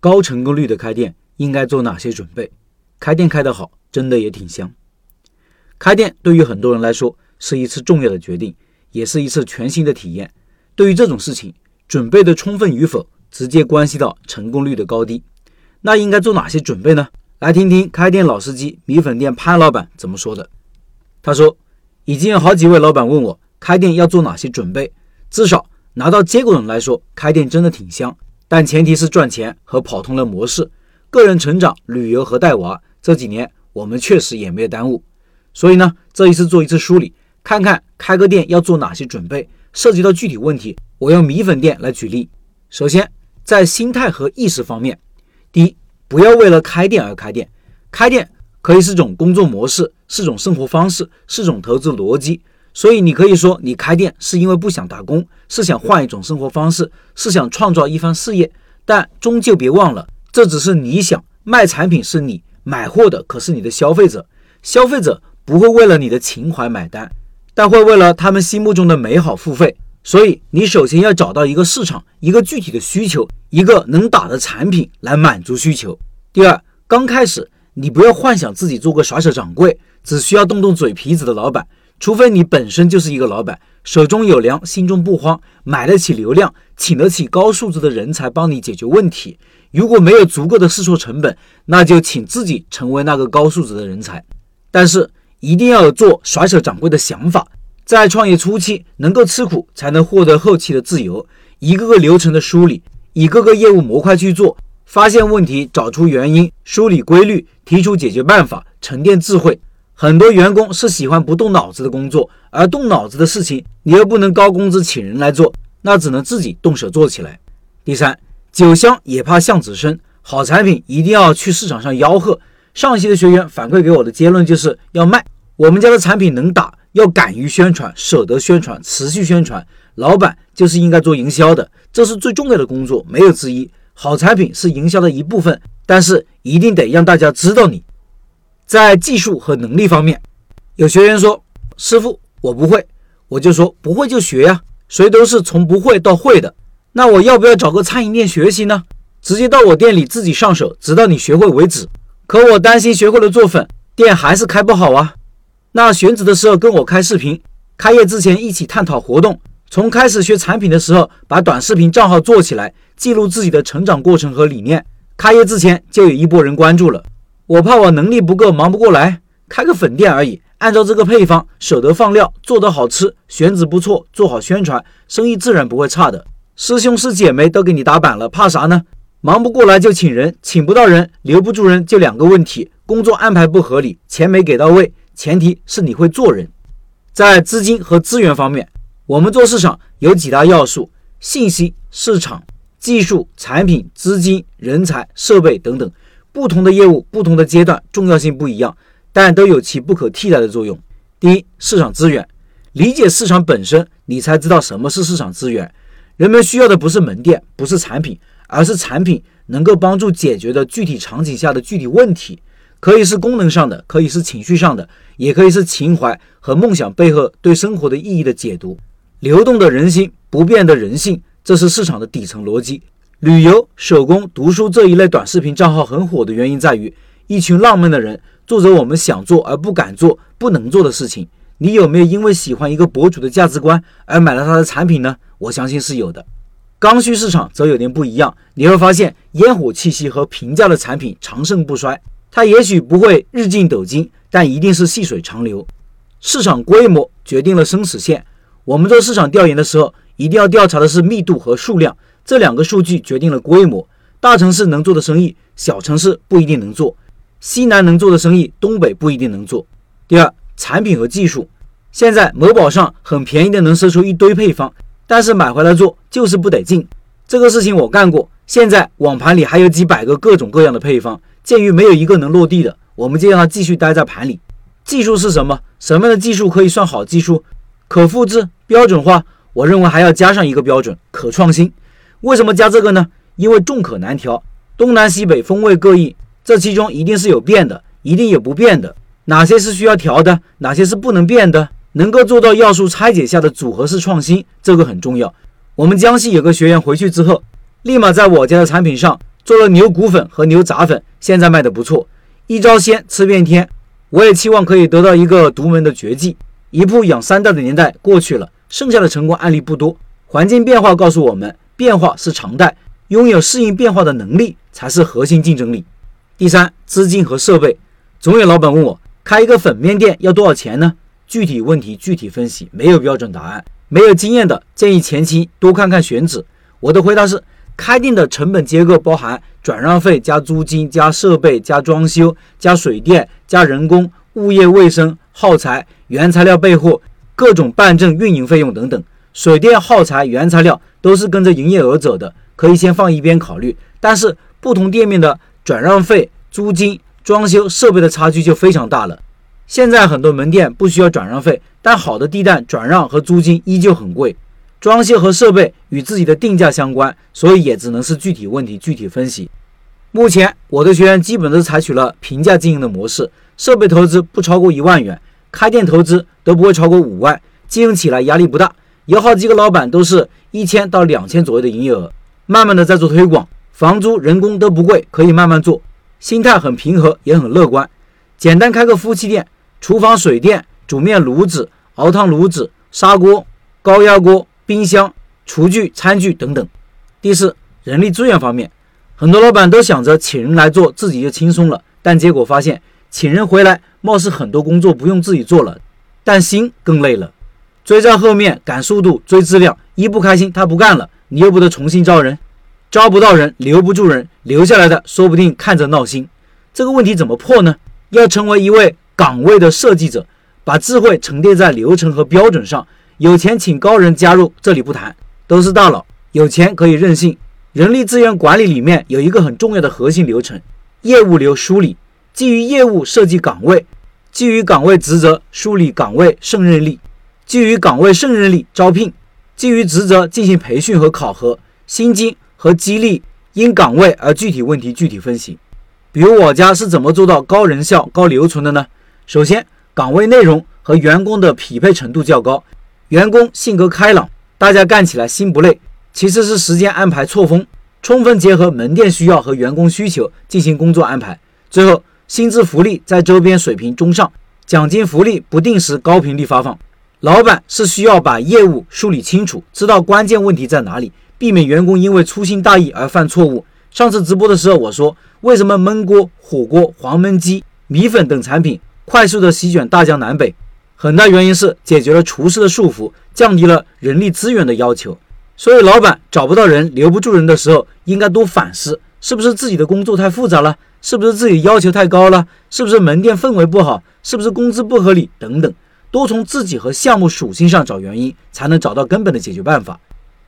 高成功率的开店应该做哪些准备？开店开得好，真的也挺香。开店对于很多人来说是一次重要的决定，也是一次全新的体验。对于这种事情，准备的充分与否，直接关系到成功率的高低。那应该做哪些准备呢？来听听开店老司机米粉店潘老板怎么说的。他说，已经有好几位老板问我开店要做哪些准备。至少拿到结果人来说，开店真的挺香，但前提是赚钱和跑通了模式。个人成长、旅游和带娃这几年我们确实也没有耽误。所以呢，这一次做一次梳理，看看开个店要做哪些准备，涉及到具体问题，我用米粉店来举例。首先，在心态和意识方面，第一，不要为了开店而开店。开店可以是种工作模式，是种生活方式，是种投资逻辑。所以你可以说，你开店是因为不想打工，是想换一种生活方式，是想创造一番事业。但终究别忘了，这只是你想卖产品是你，买货的可是你的消费者。消费者。不会为了你的情怀买单，但会为了他们心目中的美好付费。所以，你首先要找到一个市场，一个具体的需求，一个能打的产品来满足需求。第二，刚开始你不要幻想自己做个甩手掌柜，只需要动动嘴皮子的老板。除非你本身就是一个老板，手中有粮，心中不慌，买得起流量，请得起高素质的人才帮你解决问题。如果没有足够的试错成本，那就请自己成为那个高素质的人才。但是。一定要有做甩手掌柜的想法，在创业初期能够吃苦，才能获得后期的自由。一个个流程的梳理，一个个业务模块去做，发现问题，找出原因，梳理规律，提出解决办法，沉淀智慧。很多员工是喜欢不动脑子的工作，而动脑子的事情，你又不能高工资请人来做，那只能自己动手做起来。第三，酒香也怕巷子深，好产品一定要去市场上吆喝。上期的学员反馈给我的结论就是要卖。我们家的产品能打，要敢于宣传，舍得宣传，持续宣传。老板就是应该做营销的，这是最重要的工作，没有之一。好产品是营销的一部分，但是一定得让大家知道你。在技术和能力方面，有学员说：“师傅，我不会。”我就说：“不会就学呀，谁都是从不会到会的。那我要不要找个餐饮店学习呢？直接到我店里自己上手，直到你学会为止。可我担心学会了做粉，店还是开不好啊。”那选址的时候跟我开视频，开业之前一起探讨活动。从开始学产品的时候，把短视频账号做起来，记录自己的成长过程和理念。开业之前就有一波人关注了。我怕我能力不够，忙不过来，开个粉店而已。按照这个配方，舍得放料，做得好吃，选址不错，做好宣传，生意自然不会差的。师兄师姐妹都给你打板了，怕啥呢？忙不过来就请人，请不到人，留不住人，就两个问题：工作安排不合理，钱没给到位。前提是你会做人，在资金和资源方面，我们做市场有几大要素：信息、市场、技术、产品、资金、人才、设备等等。不同的业务、不同的阶段，重要性不一样，但都有其不可替代的作用。第一，市场资源，理解市场本身，你才知道什么是市场资源。人们需要的不是门店，不是产品，而是产品能够帮助解决的具体场景下的具体问题。可以是功能上的，可以是情绪上的，也可以是情怀和梦想背后对生活的意义的解读。流动的人心，不变的人性，这是市场的底层逻辑。旅游、手工、读书这一类短视频账号很火的原因在于，一群浪漫的人做着我们想做而不敢做、不能做的事情。你有没有因为喜欢一个博主的价值观而买了他的产品呢？我相信是有的。刚需市场则有点不一样，你会发现烟火气息和平价的产品长盛不衰。它也许不会日进斗金，但一定是细水长流。市场规模决定了生死线。我们做市场调研的时候，一定要调查的是密度和数量，这两个数据决定了规模。大城市能做的生意，小城市不一定能做；西南能做的生意，东北不一定能做。第二，产品和技术。现在某宝上很便宜的能搜出一堆配方，但是买回来做就是不得劲。这个事情我干过。现在网盘里还有几百个各种各样的配方。鉴于没有一个能落地的，我们就让它继续待在盘里。技术是什么？什么样的技术可以算好技术？可复制、标准化。我认为还要加上一个标准：可创新。为什么加这个呢？因为众口难调，东南西北风味各异，这其中一定是有变的，一定有不变的。哪些是需要调的？哪些是不能变的？能够做到要素拆解下的组合式创新，这个很重要。我们江西有个学员回去之后，立马在我家的产品上。做了牛骨粉和牛杂粉，现在卖的不错。一招鲜吃遍天，我也期望可以得到一个独门的绝技。一铺养三代的年代过去了，剩下的成功案例不多。环境变化告诉我们，变化是常态，拥有适应变化的能力才是核心竞争力。第三，资金和设备。总有老板问我，开一个粉面店要多少钱呢？具体问题具体分析，没有标准答案。没有经验的建议前期多看看选址。我的回答是：开店的成本结构包含转让费加租金加设备加装修加水电加人工、物业卫生、耗材、原材料备货、各种办证、运营费用等等。水电耗材、原材料都是跟着营业额走的，可以先放一边考虑。但是不同店面的转让费、租金、装修、设备的差距就非常大了。现在很多门店不需要转让费，但好的地段转让和租金依旧很贵。装修和设备与自己的定价相关，所以也只能是具体问题具体分析。目前我的学员基本都采取了平价经营的模式，设备投资不超过一万元，开店投资都不会超过五万，经营起来压力不大。有好几个老板都是一千到两千左右的营业额，慢慢的在做推广，房租人工都不贵，可以慢慢做，心态很平和，也很乐观。简单开个夫妻店。厨房、水电、煮面炉子、熬汤炉子、砂锅、高压锅、冰箱、厨具、餐具等等。第四，人力资源方面，很多老板都想着请人来做，自己就轻松了，但结果发现，请人回来，貌似很多工作不用自己做了，但心更累了。追在后面赶速度、追质量，一不开心他不干了，你又不得重新招人，招不到人，留不住人，留下来的说不定看着闹心。这个问题怎么破呢？要成为一位。岗位的设计者，把智慧沉淀在流程和标准上。有钱请高人加入，这里不谈，都是大佬，有钱可以任性。人力资源管理里面有一个很重要的核心流程：业务流梳理。基于业务设计岗位，基于岗位职责梳理岗位胜任力，基于岗位胜任力招聘，基于职责进行培训和考核，薪金和激励因岗位而具体问题具体分析。比如我家是怎么做到高人效、高留存的呢？首先，岗位内容和员工的匹配程度较高，员工性格开朗，大家干起来心不累。其次是时间安排错峰，充分结合门店需要和员工需求进行工作安排。最后，薪资福利在周边水平中上，奖金福利不定时高频率发放。老板是需要把业务梳理清楚，知道关键问题在哪里，避免员工因为粗心大意而犯错误。上次直播的时候我说，为什么焖锅、火锅、黄焖鸡、米粉等产品？快速的席卷大江南北，很大原因是解决了厨师的束缚，降低了人力资源的要求。所以，老板找不到人、留不住人的时候，应该多反思：是不是自己的工作太复杂了？是不是自己要求太高了？是不是门店氛围不好？是不是工资不合理？等等，多从自己和项目属性上找原因，才能找到根本的解决办法。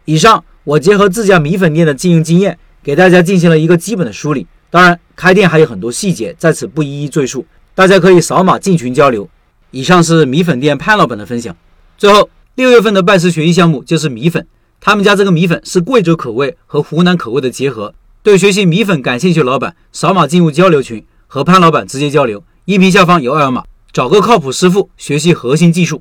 以上，我结合自家米粉店的经营经验，给大家进行了一个基本的梳理。当然，开店还有很多细节，在此不一一赘述。大家可以扫码进群交流。以上是米粉店潘老板的分享。最后，六月份的拜师学艺项目就是米粉，他们家这个米粉是贵州口味和湖南口味的结合。对学习米粉感兴趣的老板，扫码进入交流群，和潘老板直接交流。音频下方有二维码，找个靠谱师傅学习核心技术。